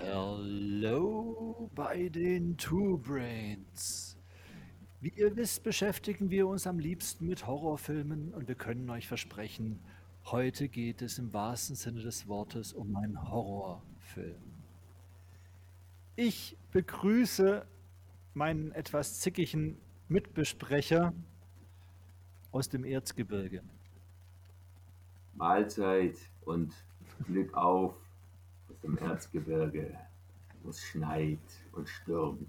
Hallo bei den Two Brains. Wie ihr wisst, beschäftigen wir uns am liebsten mit Horrorfilmen und wir können euch versprechen, heute geht es im wahrsten Sinne des Wortes um einen Horrorfilm. Ich begrüße meinen etwas zickigen Mitbesprecher aus dem Erzgebirge. Mahlzeit und Glück auf dem Erzgebirge, wo es schneit und stürmt.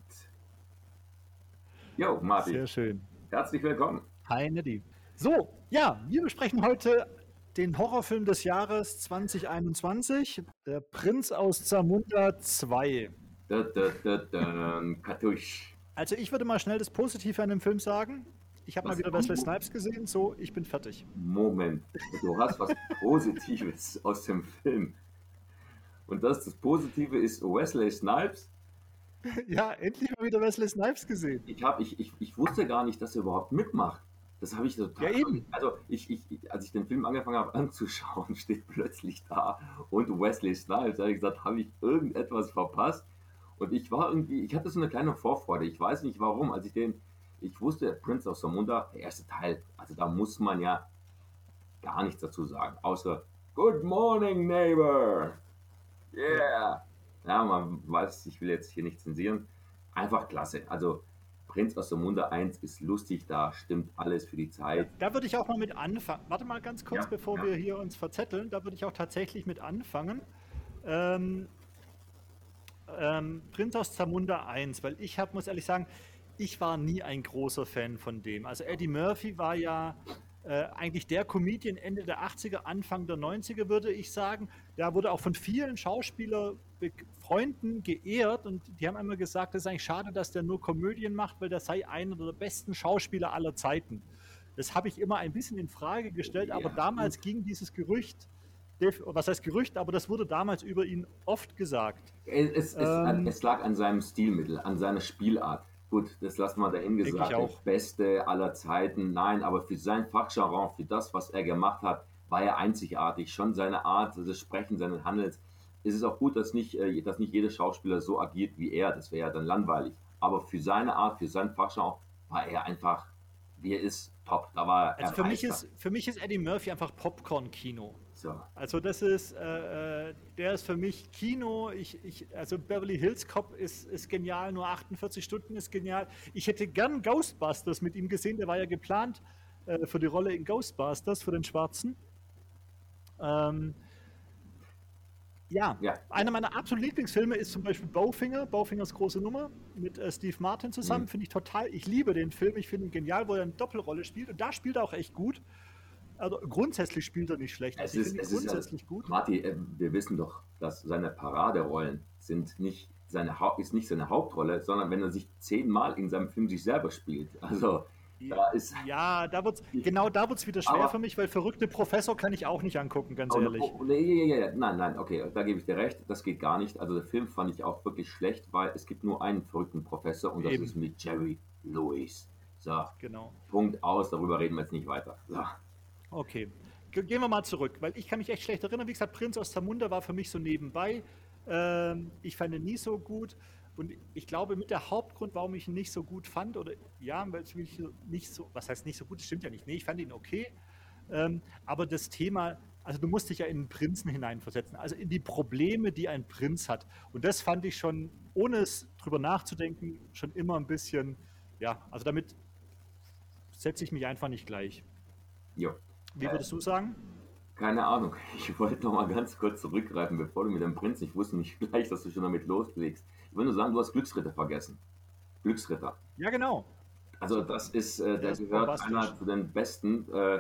Jo, Martin. Sehr schön. Herzlich willkommen. Hi, Neddy. So, ja, wir besprechen heute den Horrorfilm des Jahres 2021, Der Prinz aus Zamunda 2. Da, da, da, da, Kartusch. Also ich würde mal schnell das Positive an dem Film sagen. Ich habe mal wieder Wesley Snipes gesehen, so, ich bin fertig. Moment, du hast was Positives aus dem Film. Und das, das Positive ist Wesley Snipes. Ja, endlich mal wieder Wesley Snipes gesehen. Ich, hab, ich, ich, ich wusste gar nicht, dass er überhaupt mitmacht. Das habe ich total. Ja, eben. Also, ich, ich, als ich den Film angefangen habe anzuschauen, steht plötzlich da und Wesley Snipes. Da habe ich gesagt, habe ich irgendetwas verpasst? Und ich war irgendwie, ich hatte so eine kleine Vorfreude. Ich weiß nicht warum. Als ich den, ich wusste, Prince of Samunda, der erste Teil, also da muss man ja gar nichts dazu sagen, außer Good morning, neighbor. Yeah. Ja, man weiß, ich will jetzt hier nicht zensieren. Einfach klasse. Also Prinz aus der Munde 1 ist lustig, da stimmt alles für die Zeit. Da würde ich auch mal mit anfangen. Warte mal ganz kurz, Ja, bevor ja. wir hier uns verzetteln. Da würde ich auch tatsächlich mit anfangen. Ähm, ähm, Prinz aus Zamunda 1, weil ich hab, muss ehrlich sagen, ich war nie ein großer Fan von dem. Also Eddie Murphy war ja äh, eigentlich der Comedian Ende der 80er, Anfang der 90er, würde ich sagen. Der wurde auch von vielen Schauspielerfreunden geehrt und die haben immer gesagt, es ist eigentlich schade, dass der nur Komödien macht, weil der sei einer der besten Schauspieler aller Zeiten. Das habe ich immer ein bisschen in Frage gestellt, aber Ja, damals ging dieses Gerücht, was heißt Gerücht, aber das wurde damals über ihn oft gesagt. Es, es, Ähm. es lag an seinem Stilmittel, an seiner Spielart. Gut, das lassen wir dahin Denke gesagt. ich auch. Der Beste aller Zeiten. Nein, aber für sein Fachjargon, für das, was er gemacht hat, war er einzigartig. Schon seine Art des Sprechens, seines Handelns. Es ist auch gut, dass nicht, äh, dass nicht jeder Schauspieler so agiert wie er. Das wäre ja dann langweilig. Aber für seine Art, für sein Fachjargon war er einfach, wie er ist, top. Da war Also für mich, ist, für mich ist Eddie Murphy einfach Popcorn-Kino. So. Also das ist, äh, äh, der ist für mich Kino. Ich, ich, also Beverly Hills Cop ist, ist genial, nur 48 Stunden ist genial. Ich hätte gern Ghostbusters mit ihm gesehen, der war ja geplant äh, für die Rolle in Ghostbusters, für den Schwarzen. Ähm, ja, Ja. einer meiner absoluten Lieblingsfilme ist zum Beispiel Bowfinger, Bowfingers große Nummer mit äh, Steve Martin zusammen. Mhm. Finde ich total, ich liebe den Film, ich finde ihn genial, wo er eine Doppelrolle spielt und da spielt er auch echt gut. Also grundsätzlich spielt er nicht schlecht. Es Also ist, es ist grundsätzlich ja, gut. Martin, äh, wir wissen doch, dass seine Paraderollen sind nicht seine Haupt, ist nicht seine Hauptrolle, sondern wenn er sich zehnmal in seinem Film sich selber spielt. Also da ist Ja, da wird's, genau da wird es wieder schwer Aber- für mich, weil verrückte Professor kann ich auch nicht angucken, ganz Oh, ehrlich. oh, nee, ja, ja, nein, nein, okay, da gebe ich dir recht, das geht gar nicht. Also der Film fand ich auch wirklich schlecht, weil es gibt nur einen verrückten Professor und das Eben. ist mit Jerry Lewis. So, Genau. Punkt aus, darüber reden wir jetzt nicht weiter. So. Okay. Ge- Gehen wir mal zurück, weil ich kann mich echt schlecht erinnern. Wie gesagt, Prinz aus Zamunda war für mich so nebenbei. Ähm, ich fand ihn nie so gut. Und ich glaube, mit der Hauptgrund, warum ich ihn nicht so gut fand, oder ja, weil es mich nicht so, was heißt nicht so gut, das stimmt ja nicht. Nee, ich fand ihn okay. Ähm, aber das Thema, also du musst dich ja in den Prinzen hineinversetzen, also in die Probleme, die ein Prinz hat. Und das fand ich schon, ohne es drüber nachzudenken, schon immer ein bisschen, ja, also damit setze ich mich einfach nicht gleich. Jo. Wie Äh, würdest du sagen? Keine Ahnung. Ich wollte noch mal ganz kurz zurückgreifen, bevor du mit dem Prinz, ich wusste nicht gleich, dass du schon damit loslegst. Ich nur sagen, du hast Glücksritter vergessen. Glücksritter. Ja, genau. Also das ist, äh, der ist gehört einer zu den besten, äh,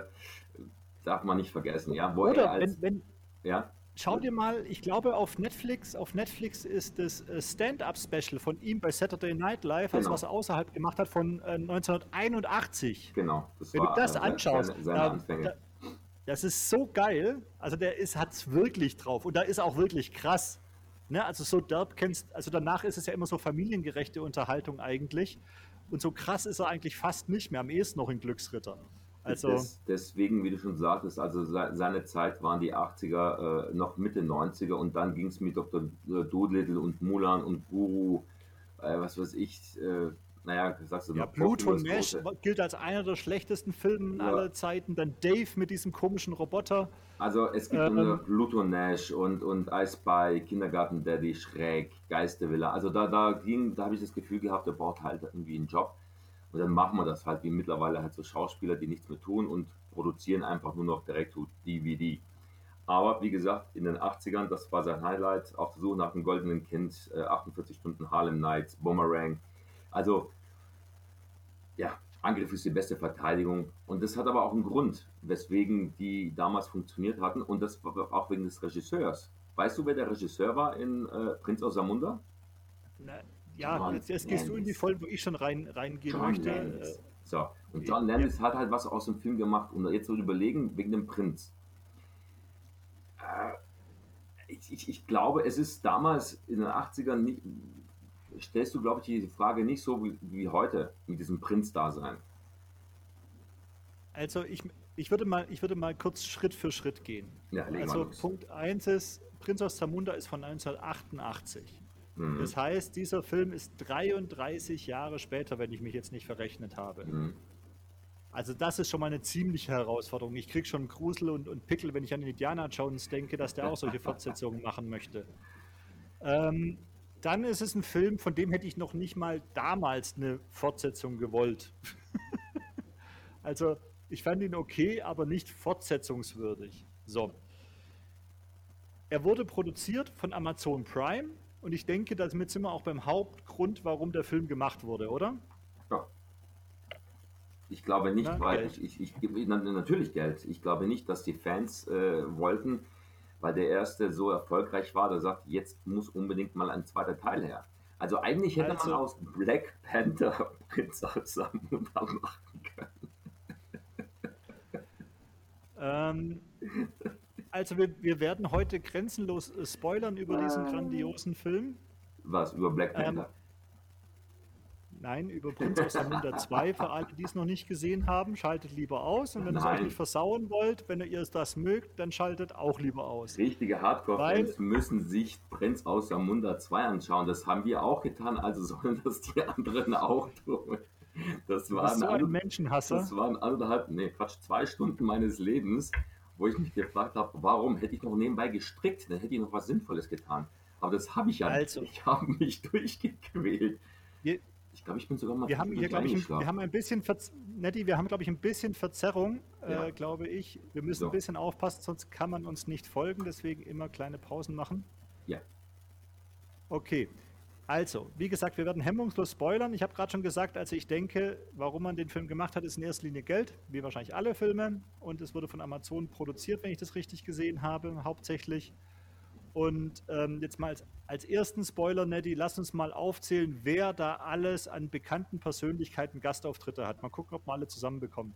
darf man nicht vergessen, ja. Wo er Oder als, wenn, wenn, ja, schau dir mal, ich glaube auf Netflix, auf Netflix ist das äh, Stand-Up-Special von ihm bei Saturday Night Live, also Genau. was er außerhalb gemacht hat, von äh, 1981. genau. Das Wenn du das äh, anschaust, seine, seine da- Anfänge. da- das ist so geil. Also der ist, hat's wirklich drauf. Und da ist auch wirklich krass. Ne? Also so derb kennst, also danach ist es ja immer so familiengerechte Unterhaltung eigentlich. Und so krass ist er eigentlich fast nicht mehr, am ehesten noch in Glücksritter. Also Des, deswegen, wie du schon sagtest, also seine Zeit waren die 80er, äh, noch Mitte 90er und dann ging es mit Dr. Doolittle und Mulan und Guru, äh, was weiß ich, äh, naja, sagst du ja, noch. Blut und Mesh gilt als einer der schlechtesten Filme ja. aller Zeiten. Dann Dave mit diesem komischen Roboter. Also es gibt ähm, Pluto Nash und, und I Spy, Kindergarten Daddy, Schräg, Geistervilla. Also da, da ging, da habe ich das Gefühl gehabt, der braucht halt irgendwie einen Job. Und dann machen wir das halt wie mittlerweile halt so Schauspieler, die nichts mehr tun und produzieren einfach nur noch direkt DVD. Aber wie gesagt, in den 80ern, das war sein Highlight, auf der Suche nach dem goldenen Kind, äh, 48 Stunden Harlem Nights, Boomerang. Also, ja, Angriff ist die beste Verteidigung. Und das hat aber auch einen Grund, weswegen die damals funktioniert hatten. Und das war auch wegen des Regisseurs. Weißt du, wer der Regisseur war in äh, Prinz aus Samunda? Ja, John jetzt, jetzt gehst du in die Folge, wo ich schon rein, reingehen John möchte. Landis. So, und John Landis ja. hat halt was aus dem Film gemacht. Und jetzt soll überlegen, wegen dem Prinz. Äh, ich, ich, ich, glaube, es ist damals in den 80ern nicht, stellst du, glaube ich, die Frage nicht so wie, wie heute mit diesem Prinz-Dasein. Also ich, ich, würde mal, ich würde mal kurz Schritt für Schritt gehen. Ja, also Punkt 1 ist, Prinz aus Zamunda ist von 1988. Mhm. Das heißt, dieser Film ist 33 Jahre später, wenn ich mich jetzt nicht verrechnet habe. Mhm. Also das ist schon mal eine ziemliche Herausforderung. Ich kriege schon Grusel und, und Pickel, wenn ich an Indiana Jones denke, dass der auch solche Fortsetzungen machen möchte. Ähm, dann ist es ein Film, von dem hätte ich noch nicht mal damals eine Fortsetzung gewollt. also ich fand ihn okay, aber nicht fortsetzungswürdig. So. Er wurde produziert von Amazon Prime und ich denke, damit sind wir auch beim Hauptgrund, warum der Film gemacht wurde, oder? Ja. Ich glaube nicht, Na, weil ich, ich, ich, natürlich Geld. Ich glaube nicht, dass die Fans äh, wollten, weil der erste so erfolgreich war, der sagt, jetzt muss unbedingt mal ein zweiter Teil her. Also eigentlich hätte also, man aus Black Panther Prinz aus Samunda machen können. Ähm, also wir, wir, werden heute grenzenlos äh, spoilern über diesen grandiosen Film. Was, über Black ähm, Panther? Ähm, Nein, über Prinz aus Zamunda 2. Für alle, die es noch nicht gesehen haben, schaltet lieber aus. Und wenn ihr es euch nicht versauen wollt, wenn ihr das mögt, dann schaltet auch lieber aus. Richtige Hardcore-Fans müssen sich Prinz aus Zamunda 2 anschauen. Das haben wir auch getan, also sollen das die anderen auch tun. Das waren, so ein Menschenhasser. Das waren anderthalb, nee, Quatsch, zwei Stunden meines Lebens, wo ich mich gefragt habe, warum hätte ich noch nebenbei gestrickt? Dann hätte ich noch was Sinnvolles getan. Aber das habe ich ja also, nicht. Ich habe mich durchgequält. Wir, ich glaube, ich bin sogar mal. Wir haben hier, glaube ich, wir haben ein bisschen, Verz Nettie, wir haben, glaube ich, ein bisschen Verzerrung, äh, ja. äh, glaube ich. Wir müssen so. ein bisschen aufpassen, sonst kann man uns nicht folgen. Deswegen immer kleine Pausen machen. Ja. Okay. Also, wie gesagt, wir werden hemmungslos spoilern. Ich habe gerade schon gesagt, also ich denke, warum man den Film gemacht hat, ist in erster Linie Geld, wie wahrscheinlich alle Filme. Und es wurde von Amazon produziert, wenn ich das richtig gesehen habe, hauptsächlich. Und ähm, jetzt mal als, als ersten Spoiler, Neddy, lass uns mal aufzählen, wer da alles an bekannten Persönlichkeiten Gastauftritte hat. Mal gucken, ob wir alle zusammenbekommen.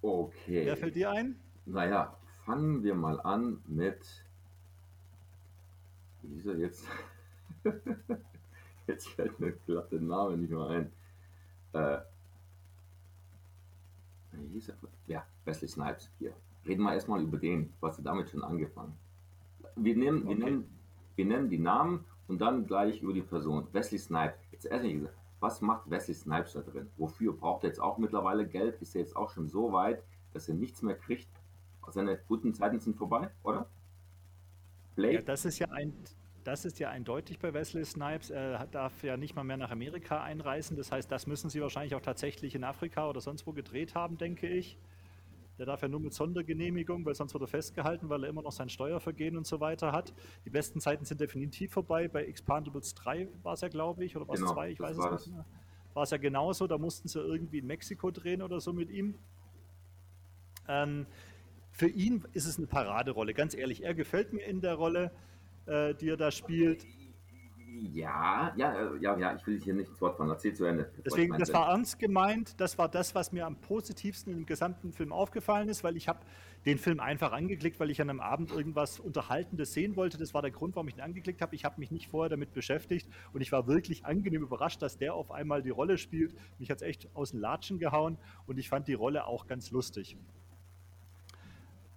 Okay. Wer fällt dir ein? Naja, fangen wir mal an mit. Wie ist er jetzt? jetzt fällt mir glatt der Name nicht mehr ein. Äh, wie hieß er? Ja, Wesley Snipes hier reden wir erstmal über den. Was hast damit schon angefangen? Wir nehmen, okay. wir, nennen, wir nennen die Namen und dann gleich über die Person. Wesley Snipes. Jetzt erstmal gesagt, was macht Wesley Snipes da drin? Wofür? Braucht er jetzt auch mittlerweile Geld? Ist er jetzt auch schon so weit, dass er nichts mehr kriegt? Seine guten Zeiten sind vorbei, oder? Blake? Ja, das ist ja ein, das ist ja eindeutig bei Wesley Snipes. Er darf ja nicht mal mehr nach Amerika einreisen. Das heißt, das müssen sie wahrscheinlich auch tatsächlich in Afrika oder sonst wo gedreht haben, denke ich. Der darf ja nur mit Sondergenehmigung, weil sonst wird er festgehalten, weil er immer noch sein Steuervergehen und so weiter hat. Die besten Zeiten sind definitiv vorbei. Bei Expandables 3 war es ja, glaube ich, oder war es genau, 2, ich weiß es nicht mehr. War es ja genauso, da mussten sie irgendwie in Mexiko drehen oder so mit ihm. Ähm, für ihn ist es eine Paraderolle, ganz ehrlich. Er gefällt mir in der Rolle, äh, die er da spielt. Ja, ja, ja, ja, ich will dich hier nicht ins Wort fallen. Erzähl zu Ende. Deswegen, das war ernst gemeint. Das war das, was mir am positivsten im gesamten Film aufgefallen ist, weil ich habe den Film einfach angeklickt, weil ich an einem Abend irgendwas Unterhaltendes sehen wollte. Das war der Grund, warum ich ihn angeklickt habe. Ich habe mich nicht vorher damit beschäftigt und ich war wirklich angenehm überrascht, dass der auf einmal die Rolle spielt. Mich hat es echt aus den Latschen gehauen und ich fand die Rolle auch ganz lustig.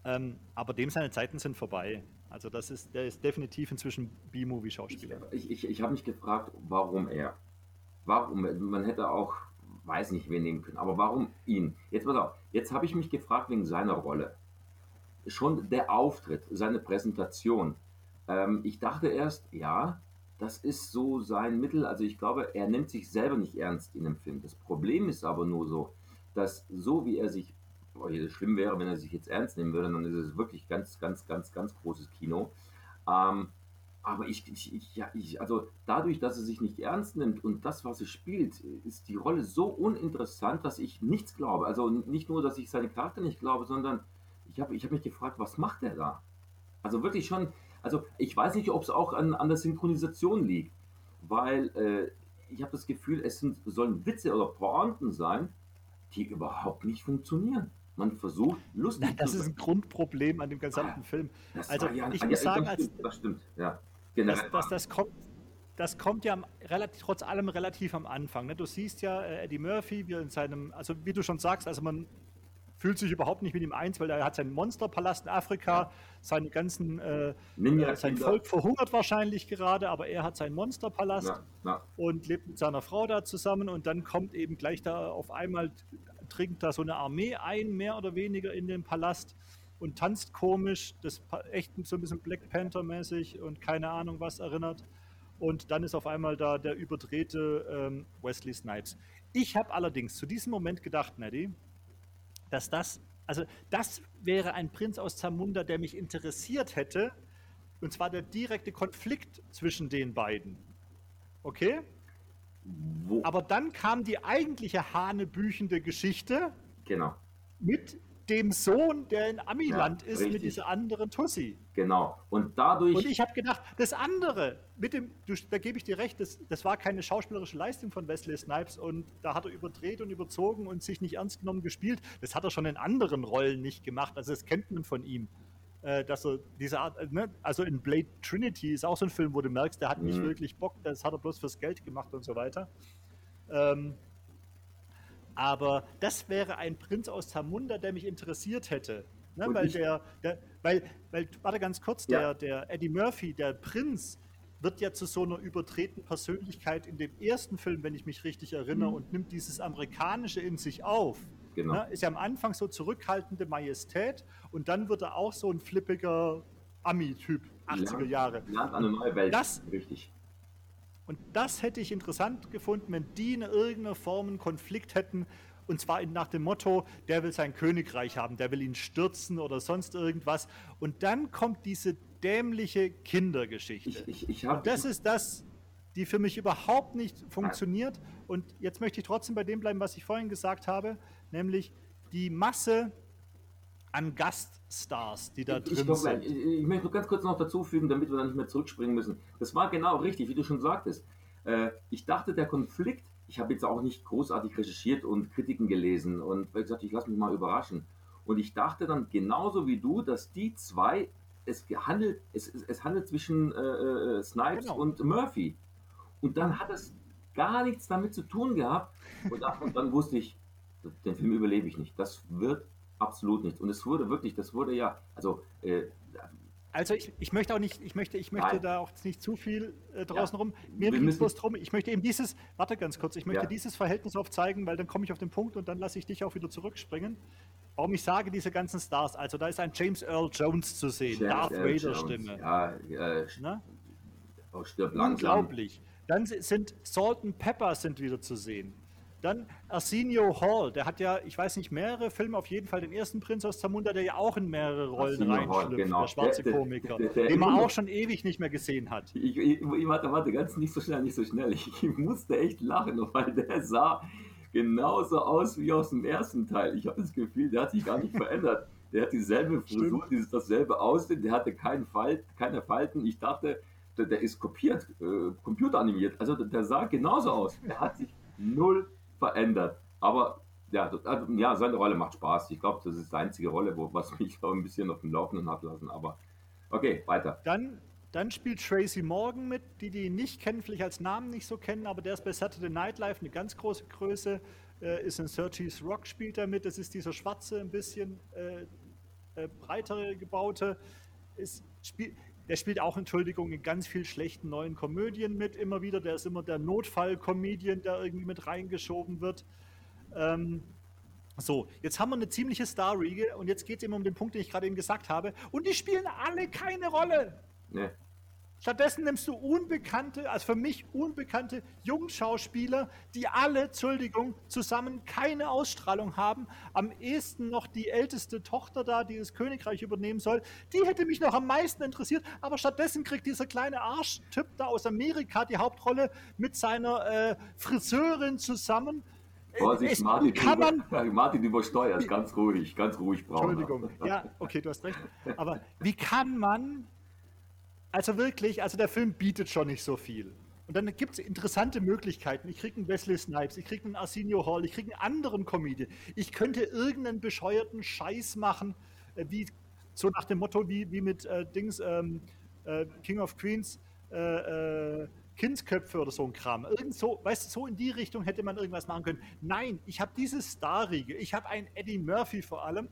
Ähm, aber dem seine Zeiten sind vorbei. Also das ist, der ist definitiv inzwischen B-Movie-Schauspieler. Ich, ich, ich habe mich gefragt, warum er? Warum? Man hätte auch, weiß nicht, wen nehmen können, aber warum ihn? Jetzt pass auf, jetzt habe ich mich gefragt wegen seiner Rolle. Schon der Auftritt, seine Präsentation. Ähm, ich dachte erst, ja, das ist so sein Mittel. Also ich glaube, er nimmt sich selber nicht ernst in dem Film. Das Problem ist aber nur so, dass so wie er sich oh, schlimm wäre, wenn er sich jetzt ernst nehmen würde, dann ist es wirklich ganz, ganz, ganz, ganz großes Kino. Ähm, aber ich, ich, ich, ja, ich, also dadurch, dass er sich nicht ernst nimmt und das, was er spielt, ist die Rolle so uninteressant, dass ich nichts glaube. Also nicht nur, dass ich seine Charakter nicht glaube, sondern ich habe ich hab mich gefragt, was macht er da? Also wirklich schon, also ich weiß nicht, ob es auch an, an der Synchronisation liegt, weil äh, ich habe das Gefühl, es sind, sollen Witze oder Pointen sein, die überhaupt nicht funktionieren man versucht lustig Nein, das zu ist ein Grundproblem an dem gesamten ah, Film. Also ja, ich muss sagen, das stimmt, das stimmt, ja. Generell das, das, das, kommt, das kommt ja relativ, trotz allem relativ am Anfang. Ne? Du siehst ja äh, Eddie Murphy, wie in seinem, also wie du schon sagst, also man fühlt sich überhaupt nicht mit ihm eins, weil er hat seinen Monsterpalast in Afrika, ja. seine ganzen, äh, äh, sein Volk verhungert wahrscheinlich gerade, aber er hat seinen Monsterpalast ja, ja. und lebt mit seiner Frau da zusammen und dann kommt eben gleich da auf einmal dringt da so eine Armee ein, mehr oder weniger in den Palast und tanzt komisch, das echt so ein bisschen Black Panther-mäßig und keine Ahnung was erinnert. Und dann ist auf einmal da der überdrehte ähm, Wesley Snipes. Ich habe allerdings zu diesem Moment gedacht, Neddy, dass das, also das wäre ein Prinz aus Zamunda, der mich interessiert hätte, und zwar der direkte Konflikt zwischen den beiden. Okay? Wo? Aber dann kam die eigentliche hanebüchende Geschichte. Genau. Mit dem Sohn, der in Amiland ja, ist, richtig. mit dieser anderen Tussi. Genau. Und dadurch. Und ich habe gedacht, das andere, mit dem, du, da gebe ich dir recht, das, das war keine schauspielerische Leistung von Wesley Snipes und da hat er überdreht und überzogen und sich nicht ernst genommen gespielt. Das hat er schon in anderen Rollen nicht gemacht. Also das kennt man von ihm dass er diese Art, äh, ne? also in Blade Trinity ist auch so ein Film, wo du merkst, der hat nicht mhm. wirklich Bock, das hat er bloß fürs Geld gemacht und so weiter. Ähm, aber das wäre ein Prinz aus Zamunda, der mich interessiert hätte. Ne? Weil der, der, weil, weil, warte ganz kurz, ja. der, der Eddie Murphy, der Prinz, wird ja zu so einer übertreten Persönlichkeit in dem ersten Film, wenn ich mich richtig erinnere, mhm. und nimmt dieses Amerikanische in sich auf. Genau. Ne? Ist ja am Anfang so zurückhaltende Majestät und dann wird er auch so ein flippiger Ami-Typ, 80er Jahre. Land eine neue Welt. Das, Richtig. Und das hätte ich interessant gefunden, wenn die in irgendeiner Form einen Konflikt hätten. Und zwar nach dem Motto, der will sein Königreich haben, der will ihn stürzen oder sonst irgendwas. Und dann kommt diese dämliche Kindergeschichte. Ich, ich, ich hab, und das ist das, die für mich überhaupt nicht funktioniert. Und jetzt möchte ich trotzdem bei dem bleiben, was ich vorhin gesagt habe nämlich die Masse an Gaststars, die da ich, drin ich sind. Ich, ich, möchte nur ganz kurz noch dazu fügen, damit wir dann nicht mehr zurückspringen müssen. Das war genau richtig, wie du schon sagtest. Äh, ich dachte, der Konflikt, ich habe jetzt auch nicht großartig recherchiert und Kritiken gelesen und wie gesagt, ich lasse mich mal überraschen. Und ich dachte dann genauso wie du, dass die zwei, es handelt, es, es handelt zwischen äh, äh, Snipes genau. und Murphy. Und dann hat es gar nichts damit zu tun gehabt. Und, und dann wusste ich, den Film überlebe ich nicht. Das wird absolut nicht. Und es wurde wirklich, das wurde ja, also äh, also ich, ich möchte auch nicht, ich möchte, ich möchte da auch nicht zu viel äh, draußen ja. rum. Mir geht es bloß drum, ich möchte eben dieses, warte ganz kurz, ich möchte ja. dieses Verhältnis aufzeigen, weil dann komme ich auf den Punkt und dann lasse ich dich auch wieder zurückspringen. Warum ich sage, diese ganzen Stars, also da ist ein James Earl Jones zu sehen, James Darth Vader Stimme. Ja, äh, ne? oh, Unglaublich. Dann sind Salt and Pepper sind wieder zu sehen. Dann Arsenio Hall, der hat ja, ich weiß nicht, mehrere Filme, auf jeden Fall den ersten Prinz aus Zamunda, der ja auch in mehrere Rollen reinschlüpft, genau. der schwarze der, Komiker, der, der, den man auch schon ewig nicht mehr gesehen hat. Ich, ich, warte, warte, ganz nicht so schnell, nicht so schnell. Ich, musste echt lachen, weil der sah genauso aus wie aus dem ersten Teil. Ich habe das Gefühl, der hat sich gar nicht verändert. Der hat dieselbe Frisur, dieses dasselbe Aussehen, der hatte keinen Falt, keine Falten. Ich dachte, der, der ist kopiert, äh, computeranimiert. Also der, der sah genauso aus. Der hat sich null verändert. Aber ja, also, ja, seine Rolle macht Spaß. Ich glaube, das ist die einzige Rolle, wo, was mich so ein bisschen auf dem Laufenden hat lassen. Aber okay, weiter. Dann, dann spielt Tracy Morgan mit, die die nicht kennen, vielleicht als Namen nicht so kennen, aber der ist bei Saturday Night Live eine ganz große Größe. Äh, ist in 30 Rock spielt er mit. Das ist dieser schwarze, ein bisschen äh, äh, breitere gebaute. Ist, spiel, der spielt auch, Entschuldigung, in ganz vielen schlechten neuen Komödien mit immer wieder. Der ist immer der Notfall-Comedian, der irgendwie mit reingeschoben wird. Ähm, so, jetzt haben wir eine ziemliche Star-Riege und jetzt geht es immer um den Punkt, den ich gerade eben gesagt habe. Und die spielen alle keine Rolle. Nee. Stattdessen nimmst du unbekannte, also für mich unbekannte Jungschauspieler, die alle, Entschuldigung, zusammen keine Ausstrahlung haben. Am ehesten noch die älteste Tochter da, die das Königreich übernehmen soll. Die hätte mich noch am meisten interessiert, aber stattdessen kriegt dieser kleine Arschtyp da aus Amerika die Hauptrolle mit seiner äh, Friseurin zusammen Vorsicht, es, Martin, kann man, Martin übersteuert, ganz ruhig, ganz ruhig brauchen. Entschuldigung, ja, okay, du hast recht. Aber wie kann man, also wirklich, also der Film bietet schon nicht so viel. Und dann gibt es interessante Möglichkeiten. Ich kriege einen Wesley Snipes, ich kriege einen Arsenio Hall, ich kriege einen anderen Comedian. Ich könnte irgendeinen bescheuerten Scheiß machen, äh, wie so nach dem Motto wie, wie mit äh, Dings ähm, äh, King of Queens. Äh, äh Kindsköpfe oder so ein Kram. Irgend so, weißt du, so in die Richtung hätte man irgendwas machen können. Nein, ich habe diese Starriege, ich habe einen Eddie Murphy vor allem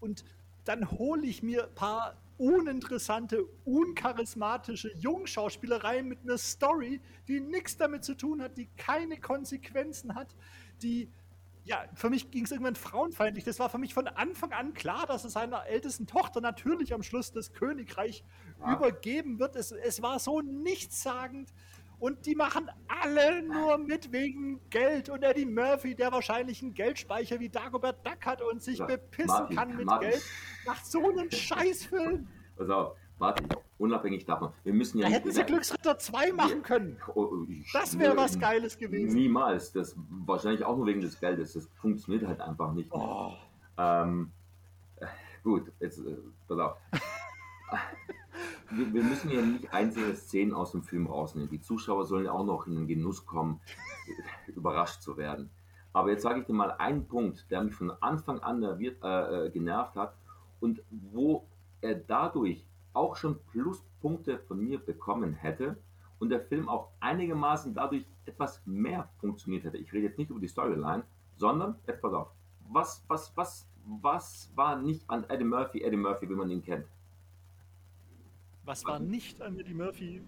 und dann hole ich mir ein paar uninteressante, uncharismatische Jungschauspielereien mit einer Story, die nichts damit zu tun hat, die keine Konsequenzen hat, die ja, für mich ging es irgendwann frauenfeindlich. Das war für mich von Anfang an klar, dass es seiner ältesten Tochter natürlich am Schluss das Königreich ja. übergeben wird. Es, es war so nichtssagend. Und die machen alle nur mit wegen Geld. Und Eddie Murphy, der wahrscheinlich einen Geldspeicher wie Dagobert Duck hat und sich bepissen Martin, kann mit Martin. Geld, macht so einen Scheißfilm. Pass auf, Martin, unabhängig davon, wir müssen ja. Da hätten sie Glücksritter 2 machen können. Oh, oh, das wäre was Geiles gewesen. Niemals. Das wahrscheinlich auch nur wegen des Geldes. Das funktioniert halt einfach nicht. Oh. Ähm, gut, jetzt äh, pass auf. wir, wir, müssen ja nicht einzelne Szenen aus dem Film rausnehmen. Die Zuschauer sollen ja auch noch in den Genuss kommen, überrascht zu werden. Aber jetzt sage ich dir mal einen Punkt, der mich von Anfang an nerviert, äh, äh, genervt hat und wo er dadurch auch schon Pluspunkte von mir bekommen hätte und der Film auch einigermaßen dadurch etwas mehr funktioniert hätte. Ich rede jetzt nicht über die Storyline, sondern, jetzt pass auf, was, was, was, was war nicht an Eddie Murphy, Eddie Murphy, wie man ihn kennt? Was war nicht an Eddie Murphy?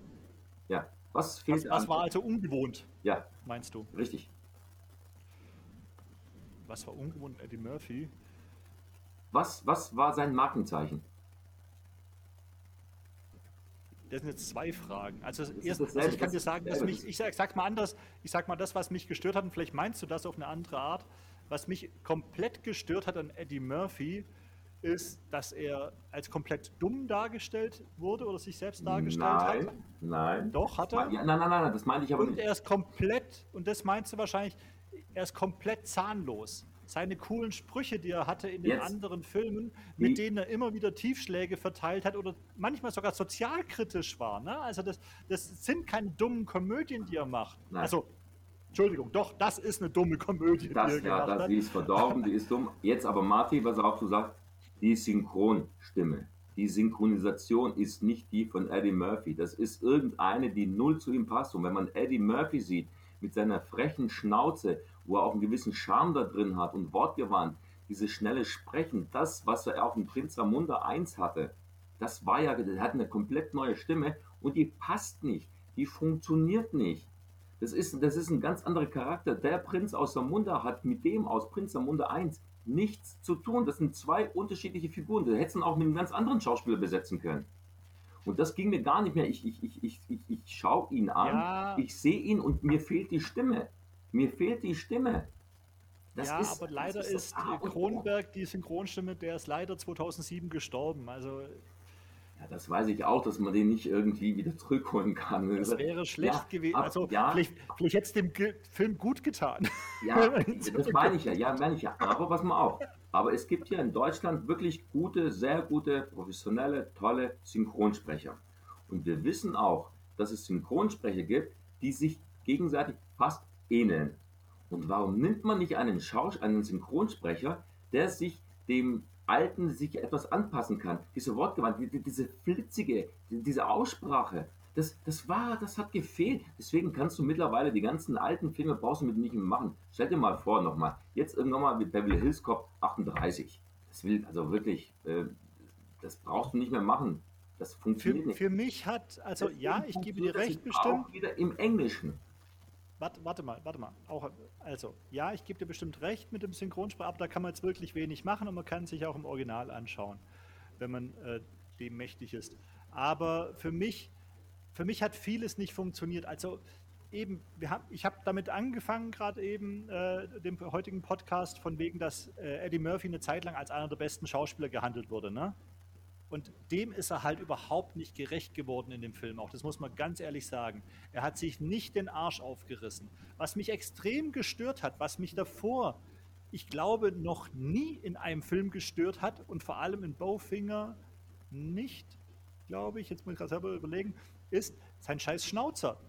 Ja, was fehlt Was, was war also ungewohnt? Ja. Meinst du? Richtig. Was war ungewohnt Eddie Murphy? Was, was war sein Markenzeichen? Das sind jetzt zwei Fragen. Also, erst, also ich kann dir sagen, dass mich, ich sag, sag, mal anders, ich sag mal das, was mich gestört hat, und vielleicht meinst du das auf eine andere Art, was mich komplett gestört hat an Eddie Murphy, ist, dass er als komplett dumm dargestellt wurde oder sich selbst dargestellt nein, hat. Nein, Doch, hat er? Ja, nein, nein, nein, das meinte ich aber und nicht. Und er ist komplett, und das meinst du wahrscheinlich, er ist komplett zahnlos. Seine coolen Sprüche, die er hatte in den Jetzt. anderen Filmen, mit Wie? denen er immer wieder Tiefschläge verteilt hat oder manchmal sogar sozialkritisch war. Ne? Also das, das sind keine dummen Komödien, die er macht. Nein. Also Entschuldigung, doch, das ist eine dumme Komödie. Das, die er ja, das, hat. die ist verdorben, die ist dumm. Jetzt aber, Martin, was auch du sagst, die Synchronstimme. Die Synchronisation ist nicht die von Eddie Murphy. Das ist irgendeine, die null zu ihm passt. Und wenn man Eddie Murphy sieht, mit seiner frechen Schnauze, wo er auch einen gewissen Charme da drin hat und wortgewandt, dieses schnelle Sprechen, das, was er auch in Prinz Zamunda 1 hatte, das war ja, der hat eine komplett neue Stimme und die passt nicht, die funktioniert nicht. Das ist, das ist ein ganz anderer Charakter. Der Prinz aus Zamunda hat mit dem aus Prinz Zamunda 1 nichts zu tun. Das sind zwei unterschiedliche Figuren. Da hätten auch mit einem ganz anderen Schauspieler besetzen können. Und das ging mir gar nicht mehr. Ich, ich, ich, ich, ich, ich schaue ihn an, ja. ich sehe ihn und mir fehlt die Stimme. Mir fehlt die Stimme. Das ja, ist, aber leider ist, ist Kronberg, die Synchronstimme, der ist leider 2007 gestorben. Also ja, das weiß ich auch, dass man den nicht irgendwie wieder zurückholen kann. Das wäre schlecht ja, gewesen. Also ja, vielleicht, vielleicht hätte es dem Ge Film gut getan. Ja, das meine ich ja, ja, meine ich ja. Aber was man auch. Aber es gibt hier in Deutschland wirklich gute, sehr gute, professionelle, tolle Synchronsprecher. Und wir wissen auch, dass es Synchronsprecher gibt, die sich gegenseitig fast ähneln. Und warum nimmt man nicht einen Schausch, einen Synchronsprecher, der sich dem Alten sich etwas anpassen kann? Diese Wortgewand, die, diese flitzige, die, diese Aussprache, das, das war, das hat gefehlt. Deswegen kannst du mittlerweile die ganzen alten Filme brauchst du mit nicht mehr machen. Stell dir mal vor, nochmal, jetzt irgendwann mal mit Beverly Hills Cop 38. Das will, also wirklich, äh, das brauchst du nicht mehr machen. Das funktioniert für, nicht. Für mich hat, also Deswegen ja, ich gebe dir recht, bestimmt. Auch wieder im Englischen. Warte, warte mal, warte mal. Auch, also, ja, ich gebe dir bestimmt recht mit dem Synchronsprecher, aber da kann man jetzt wirklich wenig machen und man kann sich auch im Original anschauen, wenn man äh, dem mächtig ist. Aber für mich, für mich hat vieles nicht funktioniert. Also eben, haben, ich habe damit angefangen, gerade eben, äh, dem heutigen Podcast, von wegen, dass äh, Eddie Murphy eine Zeit lang als einer der besten Schauspieler gehandelt wurde, ne? Und dem ist er halt überhaupt nicht gerecht geworden in dem Film. Auch das muss man ganz ehrlich sagen. Er hat sich nicht den Arsch aufgerissen. Was mich extrem gestört hat, was mich davor, ich glaube, noch nie in einem Film gestört hat und vor allem in Bowfinger nicht, glaube ich, jetzt muss ich gerade selber überlegen, ist sein scheiß Schnauzer.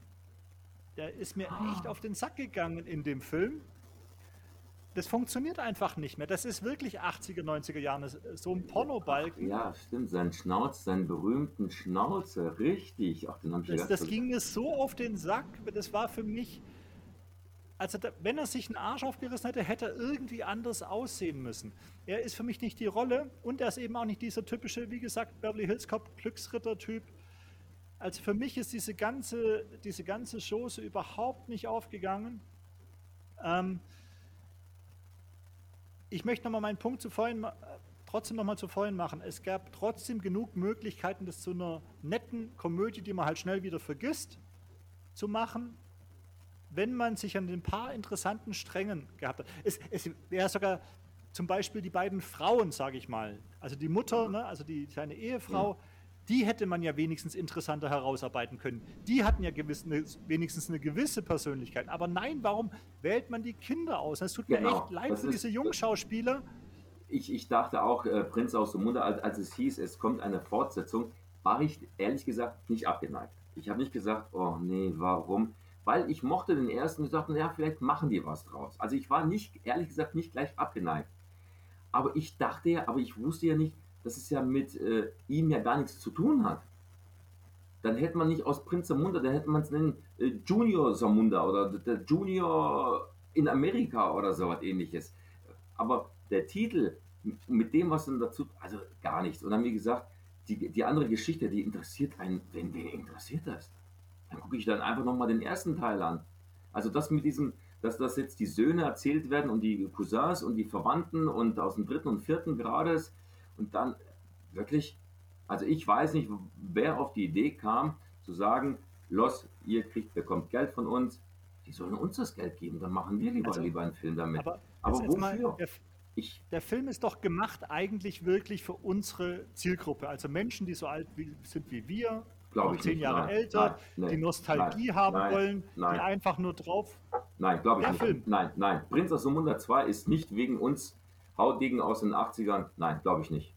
Der ist mir echt auf den Sack gegangen in dem Film. Das funktioniert einfach nicht mehr. Das ist wirklich 80er, 90er Jahre. So ein Pornobalken. Ja, stimmt. Sein Schnauz, seinen berühmten Schnauzer. Richtig. Ach, den ich das, das ging mir so auf den Sack. Das war für mich. Also, wenn er sich einen Arsch aufgerissen hätte, hätte er irgendwie anders aussehen müssen. Er ist für mich nicht die Rolle und er ist eben auch nicht dieser typische, wie gesagt, Beverly Hills Cop Glücksritter-Typ. Also für mich ist diese ganze, diese ganze Chose überhaupt nicht aufgegangen. Ähm, ich möchte nochmal meinen Punkt zu vorhin, trotzdem nochmal zu vorhin machen. Es gab trotzdem genug Möglichkeiten, das zu einer netten Komödie, die man halt schnell wieder vergisst, zu machen, wenn man sich an den paar interessanten Strängen gehabt hat. Es, es wäre sogar zum Beispiel die beiden Frauen, sage ich mal, also die Mutter, ne, also die, seine Ehefrau, ja die hätte man ja wenigstens interessanter herausarbeiten können. Die hatten ja gewiss, eine, wenigstens eine gewisse Persönlichkeit. Aber nein, warum wählt man die Kinder aus? Es tut mir genau, echt leid für ist, diese Jungschauspieler. Ich, ich dachte auch, äh, Prinz aus dem Munde, als, als es hieß, es kommt eine Fortsetzung, war ich ehrlich gesagt nicht abgeneigt. Ich habe nicht gesagt, oh nee, warum? Weil ich mochte den ersten und dachte, ja, vielleicht machen die was draus. Also ich war nicht, ehrlich gesagt, nicht gleich abgeneigt. Aber ich dachte ja, aber ich wusste ja nicht, dass es ja mit äh, ihm ja gar nichts zu tun hat. Dann hätte man nicht aus Prinz Samunda, dann hätte man es nennen äh, Junior Samunda oder der Junior in Amerika oder so was ähnliches. Aber der Titel mit dem, was dann dazu, also gar nichts. Und dann, wie gesagt, die, die andere Geschichte, die interessiert einen, wenn wen interessiert das? Dann gucke ich dann einfach nochmal den ersten Teil an. Also das mit diesem, dass das jetzt die Söhne erzählt werden und die Cousins und die Verwandten und aus dem dritten und vierten Grades, und dann wirklich, also ich weiß nicht, wer auf die Idee kam, zu sagen, los, ihr kriegt, bekommt Geld von uns, die sollen uns das Geld geben, dann machen wir lieber, also, lieber einen Film damit. Aber, aber wofür? Mal, der, ich, der Film ist doch gemacht eigentlich wirklich für unsere Zielgruppe, also Menschen, die so alt wie, sind wie wir, glaube zehn nicht. Jahre nein, älter, nein, die Nostalgie nein, haben wollen, die einfach nur drauf. Nein, glaube ich nicht. Film. Nein, nein. Prinz aus Sumunda 2 ist nicht wegen uns Haudegen aus den 80ern. Nein, glaube ich nicht.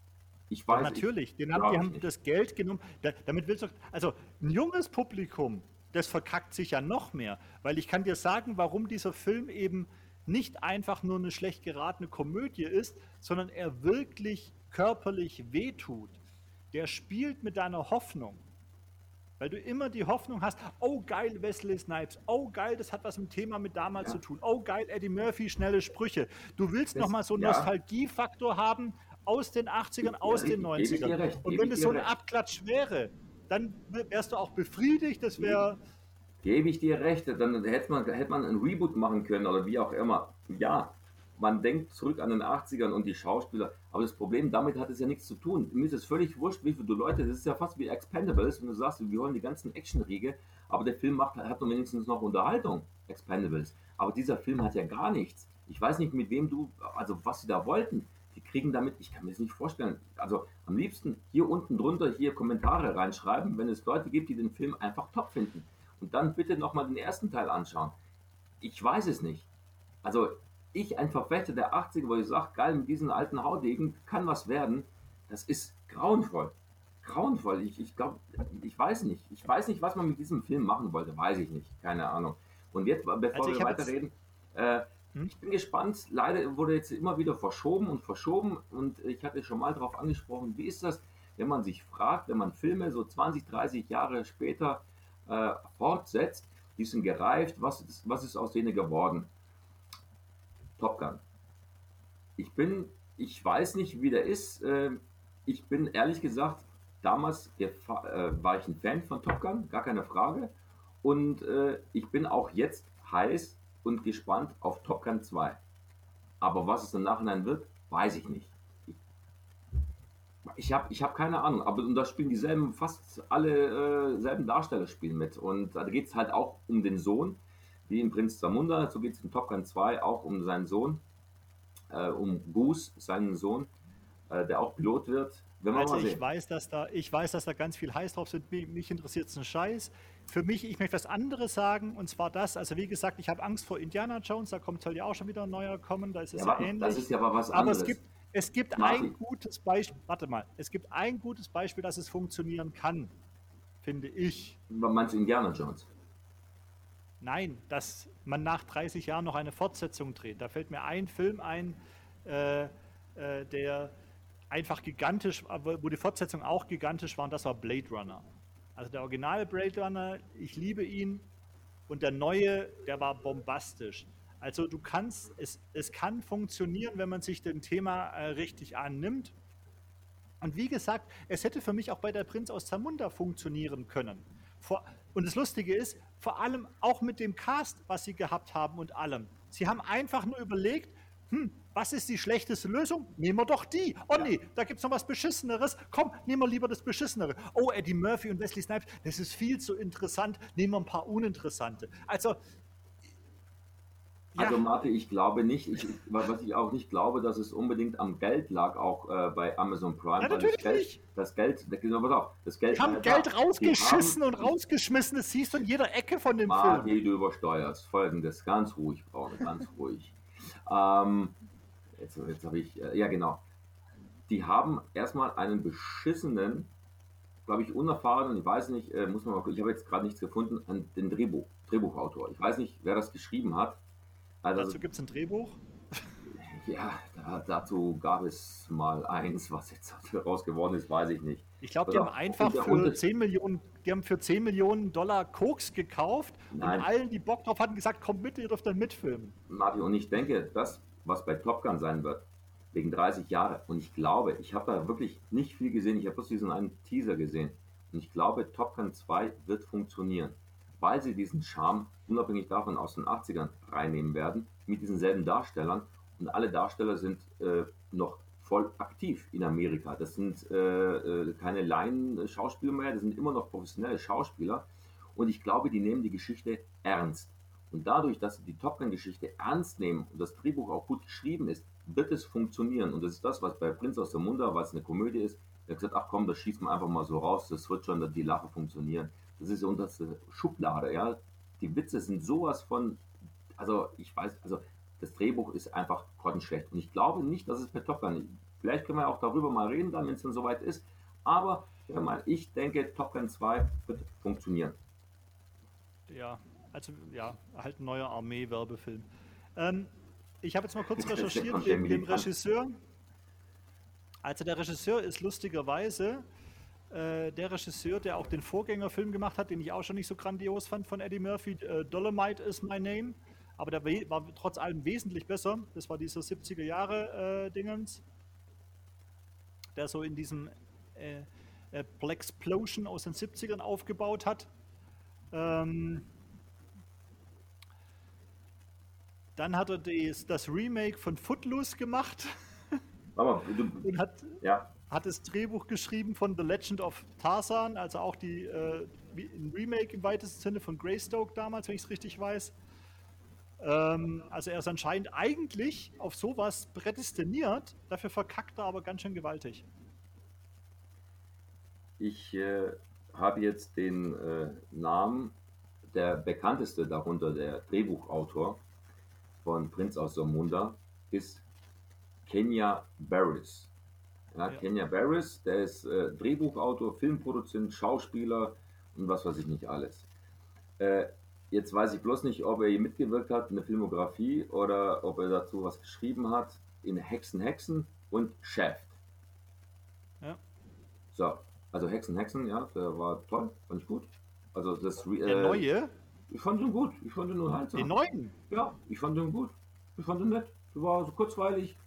Ich weiß, natürlich, den haben, die haben nicht. das Geld genommen. Da, damit willst du, also ein junges Publikum, das verkackt sich ja noch mehr, weil ich kann dir sagen, warum dieser Film eben nicht einfach nur eine schlecht geratene Komödie ist, sondern er wirklich körperlich wehtut. Der spielt mit deiner Hoffnung. Weil du immer die Hoffnung hast, oh geil, Wesley Snipes, oh geil, das hat was mit dem Thema mit damals ja. zu tun, oh geil, Eddie Murphy, schnelle Sprüche. Du willst nochmal so einen ja. Nostalgiefaktor haben, aus den 80ern, aus den 90ern. Und wenn es so ein Abklatsch wäre, dann wärst du auch befriedigt, das wäre. Gebe ich dir recht, dann hätte man, hätte man ein Reboot machen können oder wie auch immer. Ja, man denkt zurück an den 80ern und die Schauspieler, aber das Problem damit hat es ja nichts zu tun. Mir ist es völlig wurscht, wie viele Leute, das ist ja fast wie Expendables, wenn du sagst, wir wollen die ganzen Actionriege, aber der Film macht, hat doch wenigstens noch Unterhaltung, Expendables. Aber dieser Film hat ja gar nichts. Ich weiß nicht, mit wem du, also was sie da wollten die kriegen damit, ich kann mir das nicht vorstellen, also am liebsten hier unten drunter hier Kommentare reinschreiben, wenn es Leute gibt, die den Film einfach top finden. Und dann bitte nochmal den ersten Teil anschauen. Ich weiß es nicht. Also ich, ein Verfechter der 80er, wo ich sage, geil, mit diesen alten Haudegen kann was werden, das ist grauenvoll. grauenvoll. Ich, ich glaube, ich weiß nicht. Ich weiß nicht, was man mit diesem Film machen wollte. Weiß ich nicht. Keine Ahnung. Und jetzt, bevor also wir weiterreden, äh, hm? ich bin gespannt. Leider wurde jetzt immer wieder verschoben und verschoben. Und ich hatte schon mal darauf angesprochen, wie ist das, wenn man sich fragt, wenn man Filme so 20, 30 Jahre später äh, fortsetzt, die sind gereift, was ist, was ist aus denen geworden? Top Gun. Ich bin, ich weiß nicht, wie der ist. Äh, ich bin ehrlich gesagt, damals äh, war ich ein Fan von Top Gun, gar keine Frage. Und äh, ich bin auch jetzt heiß und gespannt auf Top Gun 2. Aber was es im Nachhinein wird, weiß ich nicht. Ich habe ich hab keine Ahnung, aber da spielen dieselben, fast alle äh, selben Darsteller spielen mit. Und da geht es halt auch um den Sohn, wie in Prinz Zamunda. So geht es in Top Gun 2 auch um seinen Sohn, äh, um Goose, seinen Sohn, äh, der auch Pilot wird. also ich weiß, dass da, ich weiß, dass da ganz viel heiß drauf sind. Mich interessiert es ein Scheiß. Für mich, ich möchte was anderes sagen, und zwar das, also wie gesagt, ich habe Angst vor Indiana Jones, da kommt soll ja auch schon wieder ein neuer kommen, da ist es ja, ja ähnlich. Das ist ja aber was anderes. Aber es gibt, es gibt ein gutes Beispiel, warte mal, es gibt ein gutes Beispiel, dass es funktionieren kann, finde ich. Meinst du Indiana Jones? Nein, dass man nach 30 Jahren noch eine Fortsetzung dreht. Da fällt mir ein Film ein, äh, äh, der einfach gigantisch, wo die Fortsetzung auch gigantisch war, und das war Blade Runner. Also der originale Blade Runner, ich liebe ihn, und der neue, der war bombastisch. Also du kannst, es, es kann funktionieren, wenn man sich dem Thema äh, richtig annimmt. Und wie gesagt, es hätte für mich auch bei der Prinz aus Zamunda funktionieren können. Vor, und das Lustige ist, vor allem auch mit dem Cast, was sie gehabt haben und allem. Sie haben einfach nur überlegt, hm, was ist die schlechteste Lösung? Nehmen wir doch die. Oh ja. nee, da gibt es noch was Beschisseneres. Komm, nehmen wir lieber das Beschissenere. Oh, Eddie Murphy und Wesley Snipes, das ist viel zu interessant. Nehmen wir ein paar uninteressante. Also, ja. Also Martin, ich glaube nicht, ich, was ich auch nicht glaube, dass es unbedingt am Geld lag, auch äh, bei Amazon Prime. Ja, natürlich das Geld, nicht. Das Geld, pass auf, das Geld. Die haben Geld rausgeschissen haben, und rausgeschmissen, das siehst du in jeder Ecke von dem Martin, Film. du übersteuerst. Folgendes, ganz ruhig, Braune, ganz ruhig. Ähm, jetzt jetzt habe ich, äh, ja genau. Die haben erstmal einen beschissenen, glaube ich, unerfahrenen, ich weiß nicht, äh, muss man mal, ich habe jetzt gerade nichts gefunden, an den Drehbuch, Drehbuchautor. Ich weiß nicht, wer das geschrieben hat. Also, dazu gibt es ein Drehbuch? Ja, da, dazu gab es mal eins, was jetzt daraus geworden ist, weiß ich nicht. Ich glaube, die haben einfach für 10 Millionen, die haben für 10 Millionen Dollar Koks gekauft Nein. und allen, die Bock drauf hatten, gesagt, kommt mit, ihr dürft dann mitfilmen. Martin, und ich denke, das, was bei Top Gun sein wird, wegen 30 Jahre, und ich glaube, ich habe da wirklich nicht viel gesehen, ich habe bloß diesen einen Teaser gesehen, und ich glaube, Top Gun 2 wird funktionieren weil sie diesen Charme unabhängig davon aus den 80ern reinnehmen werden, mit diesen selben Darstellern. Und alle Darsteller sind äh, noch voll aktiv in Amerika. Das sind äh, äh, keine Laien-Schauspieler mehr, das sind immer noch professionelle Schauspieler. Und ich glaube, die nehmen die Geschichte ernst. Und dadurch, dass sie die Top Gun-Geschichte ernst nehmen und das Drehbuch auch gut geschrieben ist, wird es funktionieren. Und das ist das, was bei Prinz aus der Munda, weil es eine Komödie ist, der gesagt, ach komm, das schießt man einfach mal so raus, das wird schon die Lache funktionieren. Das ist unterste Schublade, ja. Die Witze sind sowas von, also ich weiß, also das Drehbuch ist einfach grottenschlecht. Und ich glaube nicht, dass es bei Top Gun, vielleicht können wir auch darüber mal reden, dann, wenn es dann soweit ist. Aber ja, mal, ich denke, Top Gun 2 wird funktionieren. Ja, also ja, halt ein neuer Armee-Werbefilm. Ähm, ich habe jetzt mal kurz recherchiert wegen dem Regisseur. Also der Regisseur ist lustigerweise äh, der Regisseur, der auch den Vorgängerfilm gemacht hat, den ich auch schon nicht so grandios fand von Eddie Murphy, äh, Dolomite is my name. Aber der war trotz allem wesentlich besser. Das war dieser 70er Jahre äh, Dingens, der so in diesem äh, äh, Plexplosion aus den 70ern aufgebaut hat. Ähm, dann hat er das, das Remake von Footloose gemacht. Aber du, und hat, ja hat das Drehbuch geschrieben von The Legend of Tarzan, also auch die äh, ein Remake im weitesten Sinne von Greystoke damals, wenn ich es richtig weiß. Ähm, also er ist anscheinend eigentlich auf sowas prädestiniert, dafür verkackt er aber ganz schön gewaltig. Ich äh, habe jetzt den äh, Namen, der bekannteste darunter, der Drehbuchautor von Prinz aus Somunda, ist Kenya Barris. Ja. Kenya Barris, der ist äh, Drehbuchautor, Filmproduzent, Schauspieler und was weiß ich nicht alles. Äh, jetzt weiß ich bloß nicht, ob er hier mitgewirkt hat in der Filmografie oder ob er dazu was geschrieben hat in Hexen, Hexen und Shaft. Ja. So, also Hexen, Hexen, ja, der war toll, fand ich gut. Also das äh, Der neue? Ich fand ihn gut, ich fand ihn nur halt. Den neuen? Ja, ich fand ihn gut. Ich fand ihn nett. Der war so kurzweilig.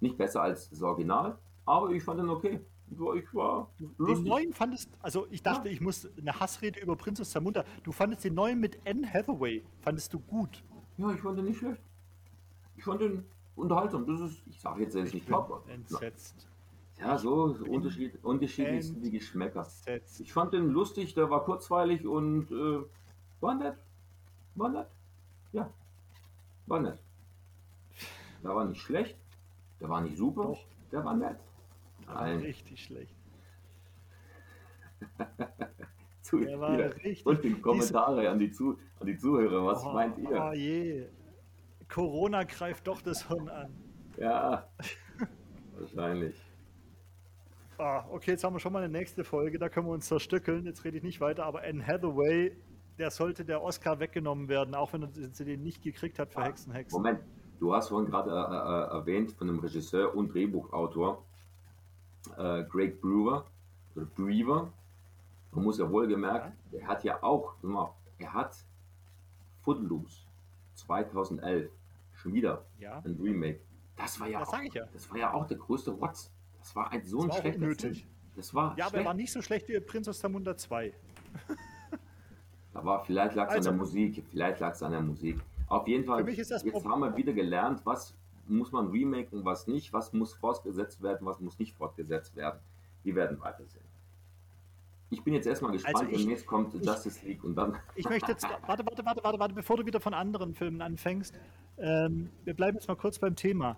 Nicht besser als das Original, aber ich fand ihn okay. Ich war lustig. Den neuen fandest, also ich dachte, ja. ich muss eine Hassrede über Princess Samunda. Du fandest den neuen mit Anne Hathaway, fandest du gut? Ja, ich fand den nicht schlecht. Ich fand den unterhaltsam. Das ist, ich sage jetzt, er ist nicht top. Entsetzt. Ja, so Unterschied, unterschiedlich sind die Geschmäcker. Entsetzt. Ich fand den lustig, der war kurzweilig und äh, war nett. War nett. Ja, war nett. Der war nicht schlecht, der war nicht super, Doch. der war nett. Nein. Richtig schlecht. Zu, der war richtig. Und die Kommentare Diese... an, die Zu, an die Zuhörer, was oh, meint ihr? Oh je. Corona greift doch das Hirn an. Ja, wahrscheinlich. Ah, okay, jetzt haben wir schon mal eine nächste Folge, da können wir uns zerstückeln. Jetzt rede ich nicht weiter, aber Anne Hathaway, der sollte der Oscar weggenommen werden, auch wenn sie den nicht gekriegt hat für ah, Hexen, Hexen. Moment, du hast vorhin gerade äh, äh, erwähnt von einem Regisseur und Drehbuchautor, äh, Greg Brewer, oder Brewer. Man muss ja wohl gemerkt, ja. er hat ja auch, er hat Footloose 2011 schon wieder ja. ein Remake. Das war ja, das auch, ja. das war ja auch der größte Rotz. Das war ein so ein schlechter Film. Das war ja, schlecht. aber er war nicht so schlecht wie Prinz aus Zamunda 2. aber vielleicht lag es also, an der also- Musik. Vielleicht lag es an der Musik. Auf jeden Fall, jetzt Problem. haben wir wieder gelernt, was muss man remaken, was nicht, was muss fortgesetzt werden, was muss nicht fortgesetzt werden. Wir werden weitersehen. Ich bin jetzt erstmal gespannt, also ich, demnächst kommt ich, Justice League und dann. Ich möchte jetzt, warte, warte, warte, warte, warte, bevor du wieder von anderen Filmen anfängst. Ähm, wir bleiben jetzt mal kurz beim Thema.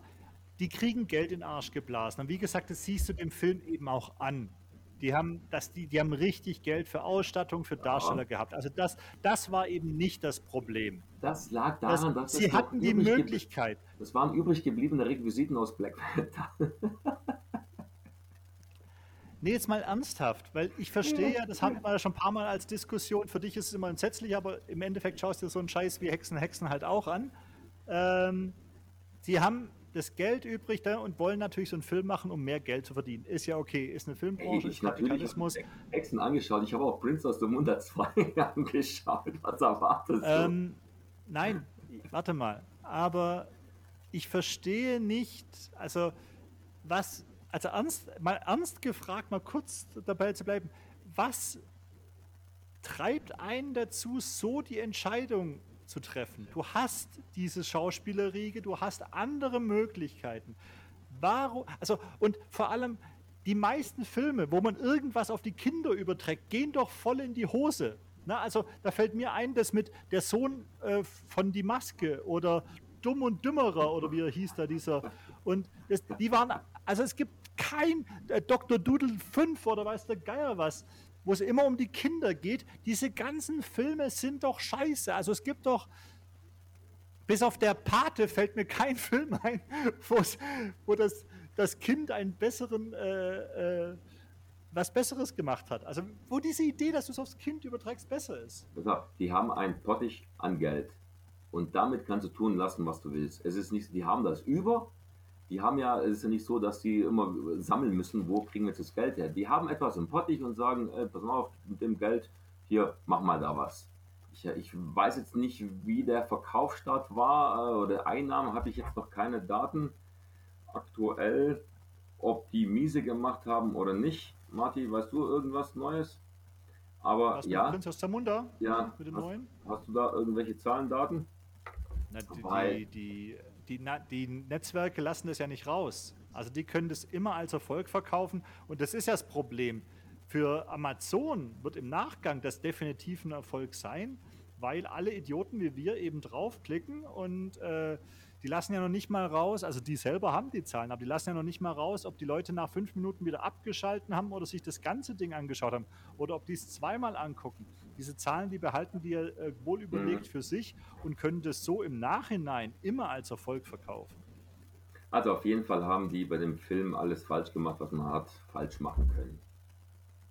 Die kriegen Geld in den Arsch geblasen. Und wie gesagt, das siehst du dem Film eben auch an. Die haben, das, die, die haben richtig Geld für Ausstattung, für Darsteller ja. gehabt. Also das, das war eben nicht das Problem. Das lag daran, das, dass sie hatten die Möglichkeit. Das waren übrig gebliebene Requisiten aus Black Panther. nee, jetzt mal ernsthaft, weil ich verstehe ja, das haben wir ja schon ein paar Mal als Diskussion. Für dich ist es immer entsetzlich, aber im Endeffekt schaust du dir so einen Scheiß wie Hexen, Hexen halt auch an. Ähm, sie haben das Geld übrig da und wollen natürlich so einen Film machen, um mehr Geld zu verdienen. Ist ja okay, ist eine Filmbranche, ich Kapitalismus. Ich habe Hexen angeschaut, ich habe auch Prince aus dem Mund 2 angeschaut. Was erwartest du? Ähm, nein, warte mal. Aber ich verstehe nicht, also was, also ernst, mal ernst gefragt, mal kurz dabei zu bleiben, was treibt einen dazu, so die Entscheidung zu treffen. Du hast diese Schauspielerriege, du hast andere Möglichkeiten. Warum, also, und vor allem, die meisten Filme, wo man irgendwas auf die Kinder überträgt, gehen doch voll in die Hose. Na, also da fällt mir ein, dass mit der Sohn äh, von Die Maske oder Dumm und Dümmerer oder wie er hieß da dieser. Und das, die waren, also es gibt kein äh, Dr. Doodle 5 oder weiß der Geier was wo es immer um die Kinder geht. Diese ganzen Filme sind doch scheiße. Also es gibt doch, bis auf der Pate fällt mir kein Film ein, wo das, das Kind einen besseren, äh, äh, was Besseres gemacht hat. Also wo diese Idee, dass du es aufs Kind überträgst, besser ist. Die haben einen Pottich an Geld. Und damit kannst du tun lassen, was du willst. Es ist nicht, die haben das über die haben ja, es ist ja nicht so, dass die immer sammeln müssen, wo kriegen wir jetzt das Geld her. Die haben etwas im Pottich und sagen, äh, pass mal auf, mit dem Geld, hier, mach mal da was. Ich, ich weiß jetzt nicht, wie der Verkaufsstart war äh, oder Einnahmen, habe ich jetzt noch keine Daten aktuell, ob die miese gemacht haben oder nicht. Marti, weißt du irgendwas Neues? Aber Was ja. Prinz aus Zamunda? Ja. Mit dem hast, neuen? hast du da irgendwelche Zahlen, Daten? Na, die, die, die die, die Netzwerke lassen das ja nicht raus. Also die können das immer als Erfolg verkaufen und das ist ja das Problem. Für Amazon wird im Nachgang das definitiv ein Erfolg sein, weil alle Idioten wie wir eben draufklicken und äh, die lassen ja noch nicht mal raus, also die selber haben die Zahlen, aber die lassen ja noch nicht mal raus, ob die Leute nach fünf Minuten wieder abgeschalten haben oder sich das ganze Ding angeschaut haben oder ob die es zweimal angucken. Diese Zahlen, die behalten die äh, wohl überlegt mhm. für sich und können das so im Nachhinein immer als Erfolg verkaufen. Also auf jeden Fall haben die bei dem Film alles falsch gemacht, was man hat falsch machen können.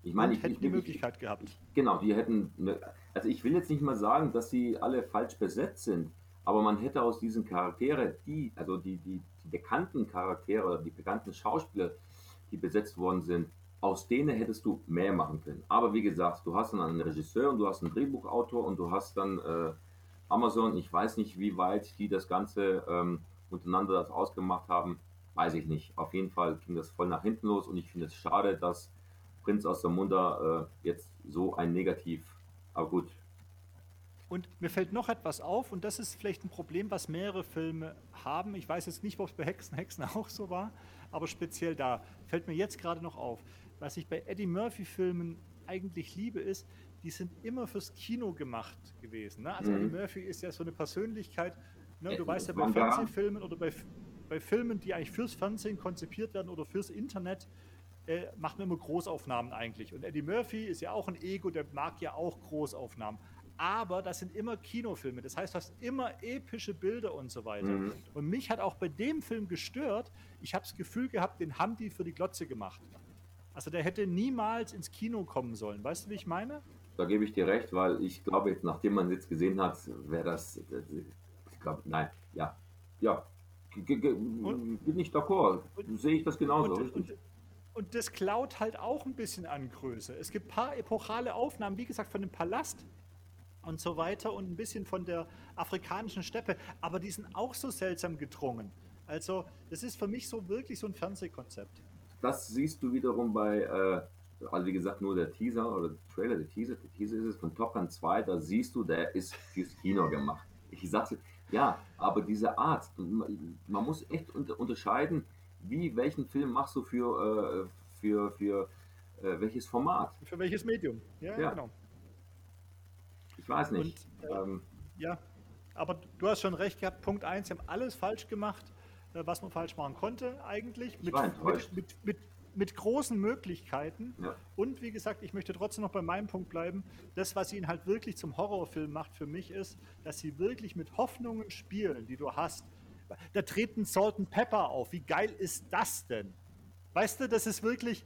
Ich meine, ich hätte die Möglichkeit gehabt. Genau, die hätten. Ne, also ich will jetzt nicht mal sagen, dass sie alle falsch besetzt sind, aber man hätte aus diesen Charakteren, die, also die, die, die bekannten Charaktere die bekannten Schauspieler, die besetzt worden sind, aus denen hättest du mehr machen können. Aber wie gesagt, du hast dann einen Regisseur und du hast einen Drehbuchautor und du hast dann äh, Amazon. Ich weiß nicht, wie weit die das Ganze ähm, untereinander das ausgemacht haben. Weiß ich nicht. Auf jeden Fall ging das voll nach hinten los und ich finde es schade, dass Prinz aus der Munda äh, jetzt so ein Negativ. Aber gut. Und mir fällt noch etwas auf, und das ist vielleicht ein Problem, was mehrere Filme haben. Ich weiß jetzt nicht, ob es bei Hexen, Hexen auch so war, aber speziell da fällt mir jetzt gerade noch auf. Was ich bei Eddie Murphy-Filmen eigentlich liebe, ist, die sind immer fürs Kino gemacht gewesen. Ne? Also mhm. Eddie Murphy ist ja so eine Persönlichkeit. Ne? Du äh, weißt ja bei Fernsehfilmen oder bei, bei Filmen, die eigentlich fürs Fernsehen konzipiert werden oder fürs Internet, äh, macht man immer Großaufnahmen eigentlich. Und Eddie Murphy ist ja auch ein Ego, der mag ja auch Großaufnahmen. Aber das sind immer Kinofilme. Das heißt, du hast immer epische Bilder und so weiter. Mhm. Und mich hat auch bei dem Film gestört, ich habe das Gefühl gehabt, den haben die für die Glotze gemacht. Also der hätte niemals ins Kino kommen sollen. Weißt du, wie ich meine? Da gebe ich dir recht, weil ich glaube, jetzt, nachdem man es jetzt gesehen hat, wäre das, ich glaube, nein, ja, ja, bin ich d'accord. Sehe ich das genauso. Und, und, und das klaut halt auch ein bisschen an Größe. Es gibt ein paar epochale Aufnahmen, wie gesagt, von dem Palast und so weiter und ein bisschen von der afrikanischen Steppe, aber die sind auch so seltsam gedrungen. Also, das ist für mich so wirklich so ein Fernsehkonzept. Das siehst du wiederum bei, äh, also wie gesagt, nur der Teaser oder der Trailer, der Teaser, der Teaser ist es von Top Gun 2, da siehst du, der ist fürs Kino gemacht. Ich sagte, ja, aber diese Art, man muss echt unterscheiden, wie, welchen Film machst du für, äh, für, für äh, welches Format? Für welches Medium? Ja, ja. genau. Ich weiß nicht. Und, äh, ähm, ja, aber du hast schon recht gehabt. Punkt 1, sie haben alles falsch gemacht, äh, was man falsch machen konnte, eigentlich. Mit, mit, mit, mit, mit, großen Möglichkeiten. Ja. Und wie gesagt, ich möchte trotzdem noch bei meinem Punkt bleiben. Das, was ihn halt wirklich zum Horrorfilm macht für mich, ist, dass sie wirklich mit Hoffnungen spielen, die du hast da treten Salt and Pepper auf. Wie geil ist das denn? Weißt du, das ist wirklich.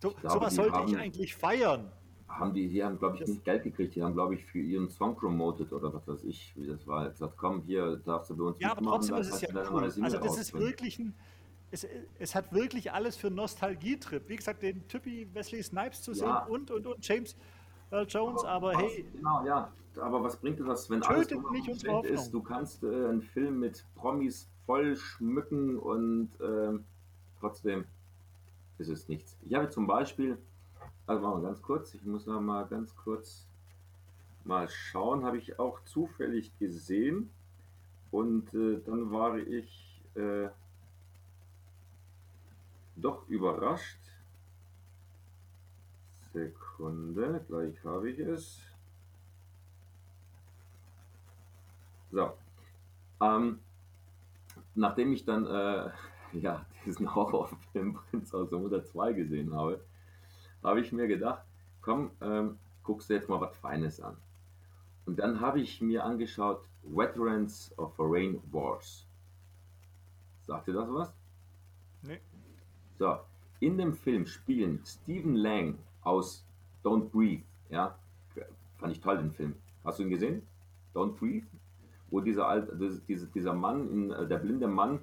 So, glaube, sowas sollte haben, ich eigentlich feiern. Haben die, die haben, glaube ich, nicht Geld gekriegt. Die haben, glaube ich, für ihren Song promoted oder was weiß ich, wie das war. Gesagt, komm, hier darfst du bei uns Ja, aber trotzdem ist es ja cool. Also, das ist wirklich ein. Es, es, hat wirklich alles für Nostalgietrip. Wie gesagt, den Typi Wesley Snipes zu sehen ja. und, und, und James Earl Jones, aber, aber hey. Genau, ja aber was bringt dir das, wenn alles nicht ist? Du kannst äh, einen Film mit Promis voll schmücken und äh, trotzdem ist es nichts. Ich habe zum Beispiel, also machen wir ganz kurz, ich muss noch mal ganz kurz mal schauen, habe ich auch zufällig gesehen und äh, dann war ich äh, doch überrascht. Sekunde, gleich habe ich es. So. Ähm, nachdem ich dann äh, ja, diesen Horrorfilm Prinz aus der Mutter 2 gesehen habe, habe ich mir gedacht, komm, ähm, guckst du jetzt mal was Feines an. Und dann habe ich mir angeschaut Veterans of Foreign Wars. Sagt ihr das was? Nee. So, in dem Film spielen Stephen Lang aus Don't Breathe, ja, fand ich toll den Film. Hast du ihn gesehen? Don't Breathe? wo dieser, alte, dieser, dieser Mann, in, äh, der blinde Mann,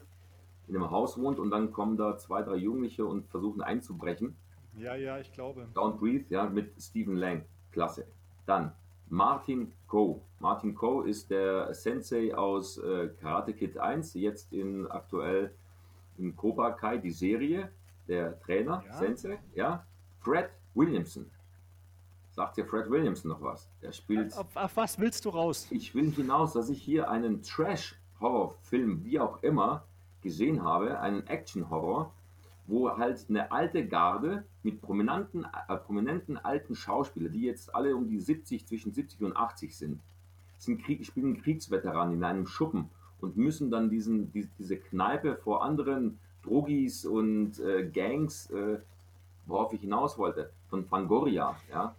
in einem Haus wohnt und dann kommen da zwei, drei Jugendliche und versuchen einzubrechen. Ja, ja, ich glaube. Don't Breathe, ja, mit Stephen Lang. Klasse. Dann Martin Coe. Martin Coe ist der Sensei aus äh, Karate Kid 1, jetzt in aktuell in Cobra Kai, die Serie, der Trainer, ja. Sensei, ja. Fred Williamson. Sagt dir Fred Williams noch was? Der spielt. Auf, auf, was willst du raus? Ich will hinaus, dass ich hier einen Trash-Horror-Film, wie auch immer, gesehen habe, einen Action-Horror, wo halt eine alte Garde mit prominenten, äh, prominenten alten Schauspielern, die jetzt alle um die 70, zwischen 70 und 80 sind, sind Krieg, spielen Kriegsveteranen in einem Schuppen und müssen dann diesen, die, diese Kneipe vor anderen Drogis und äh, Gangs, äh, worauf ich hinaus wollte, von Fangoria, ja,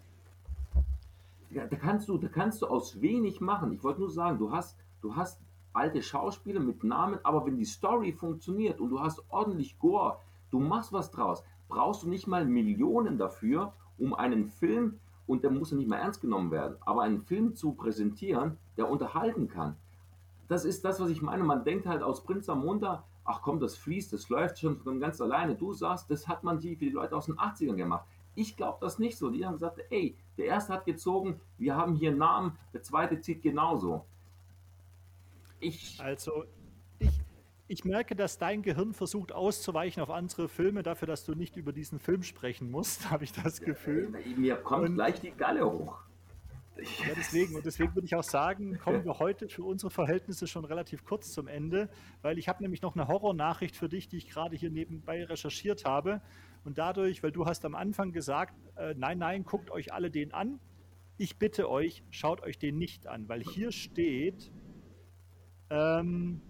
da kannst du, da kannst du aus wenig machen. Ich wollte nur sagen, du hast, du hast alte Schauspieler mit Namen, aber wenn die Story funktioniert und du hast ordentlich Gore, du machst was draus, brauchst du nicht mal Millionen dafür, um einen Film, und der muss ja nicht mehr ernst genommen werden, aber einen Film zu präsentieren, der unterhalten kann. Das ist das, was ich meine. Man denkt halt aus Prinz Amunda, ach komm, das fließt, das läuft schon von ganz alleine. Du sagst, das hat man die, für die Leute aus den 80ern gemacht. Ich glaube das nicht so. Die haben gesagt, ey, der erste hat gezogen, wir haben hier einen Namen, der zweite zieht genauso. Ich. Also, ich merke, dass dein Gehirn versucht auszuweichen auf andere Filme, dafür, dass du nicht über diesen Film sprechen musst, habe ich das Gefühl. Ja, mir kommt Und, gleich die Galle hoch. Ja, deswegen. Und deswegen würde ich auch sagen, kommen wir heute für unsere Verhältnisse schon relativ kurz zum Ende, weil ich habe nämlich noch eine Horrornachricht für dich, die ich gerade hier nebenbei recherchiert habe. Und dadurch, weil du hast am Anfang gesagt, äh, nein, nein, guckt euch alle den an. Ich bitte euch, schaut euch den nicht an, weil hier steht, ähm,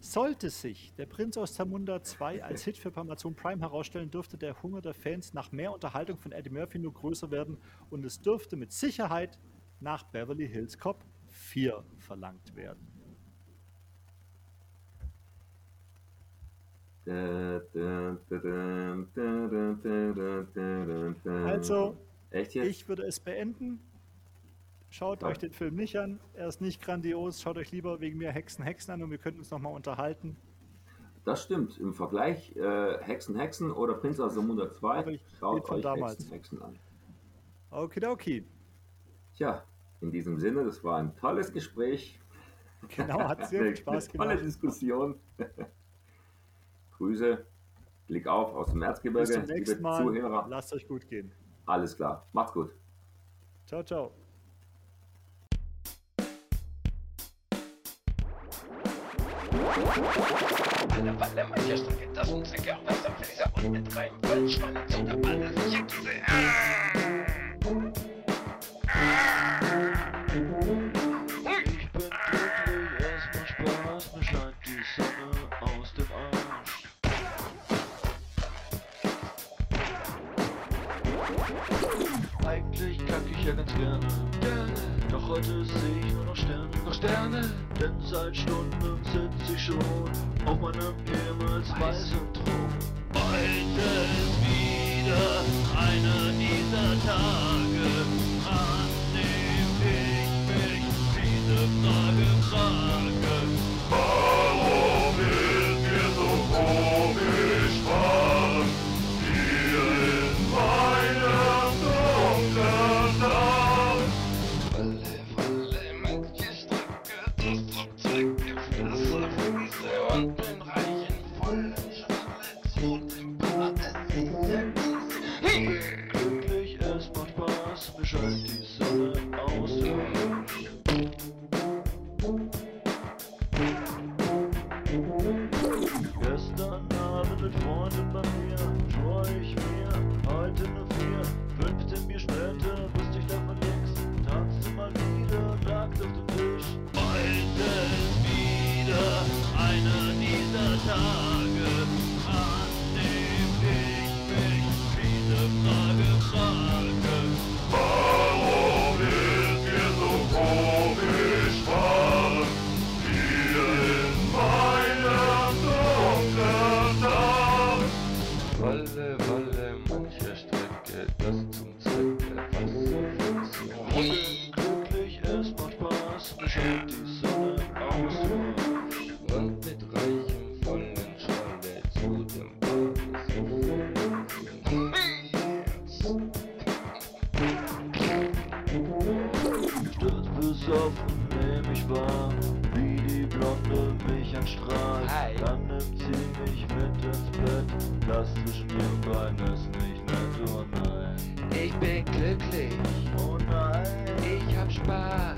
sollte sich der Prinz aus Zamunda 2 als Hit für Amazon Prime herausstellen, dürfte der Hunger der Fans nach mehr Unterhaltung von Eddie Murphy nur größer werden und es dürfte mit Sicherheit nach Beverly Hills Cop 4 verlangt werden. Also, ich würde es beenden. Schaut euch den Film nicht an. Er ist nicht grandios. Schaut euch lieber wegen mir Hexen, Hexen an und wir könnten uns nochmal unterhalten. Das stimmt. Im Vergleich äh, Hexen, Hexen oder Prinz aus Zamunda 2, schaut euch damals. Hexen, Hexen an. Okidoki. Tja, in diesem Sinne, das war ein tolles Gespräch. Genau, hat sehr viel Spaß gemacht. Tolle Diskussion. Grüße, Blick auf aus dem Erzgebirge, Bis zum nächsten liebe Mal. Zuhörer. Lasst euch gut gehen. Alles klar, macht's gut. Ciao, ciao. Alle Walle, manche Strecke, das auch was am Fässer und mit rein Goldschweine zu der Balle, sicher die Sonne aus dem Arsch. Eigentlich kack ich ja ganz gerne. Heute sehe ich nur noch Sterne. Noch Sterne? Denn seit Stunden sitz ich schon auf meinem ehemals weißen Thron. Heute ist wieder einer dieser Tage, an dem ich mich diese Frage frage. Das zwischen ihren Beinen ist nicht nett, oh nein. Ich bin glücklich, Oh nein, ich hab Spaß,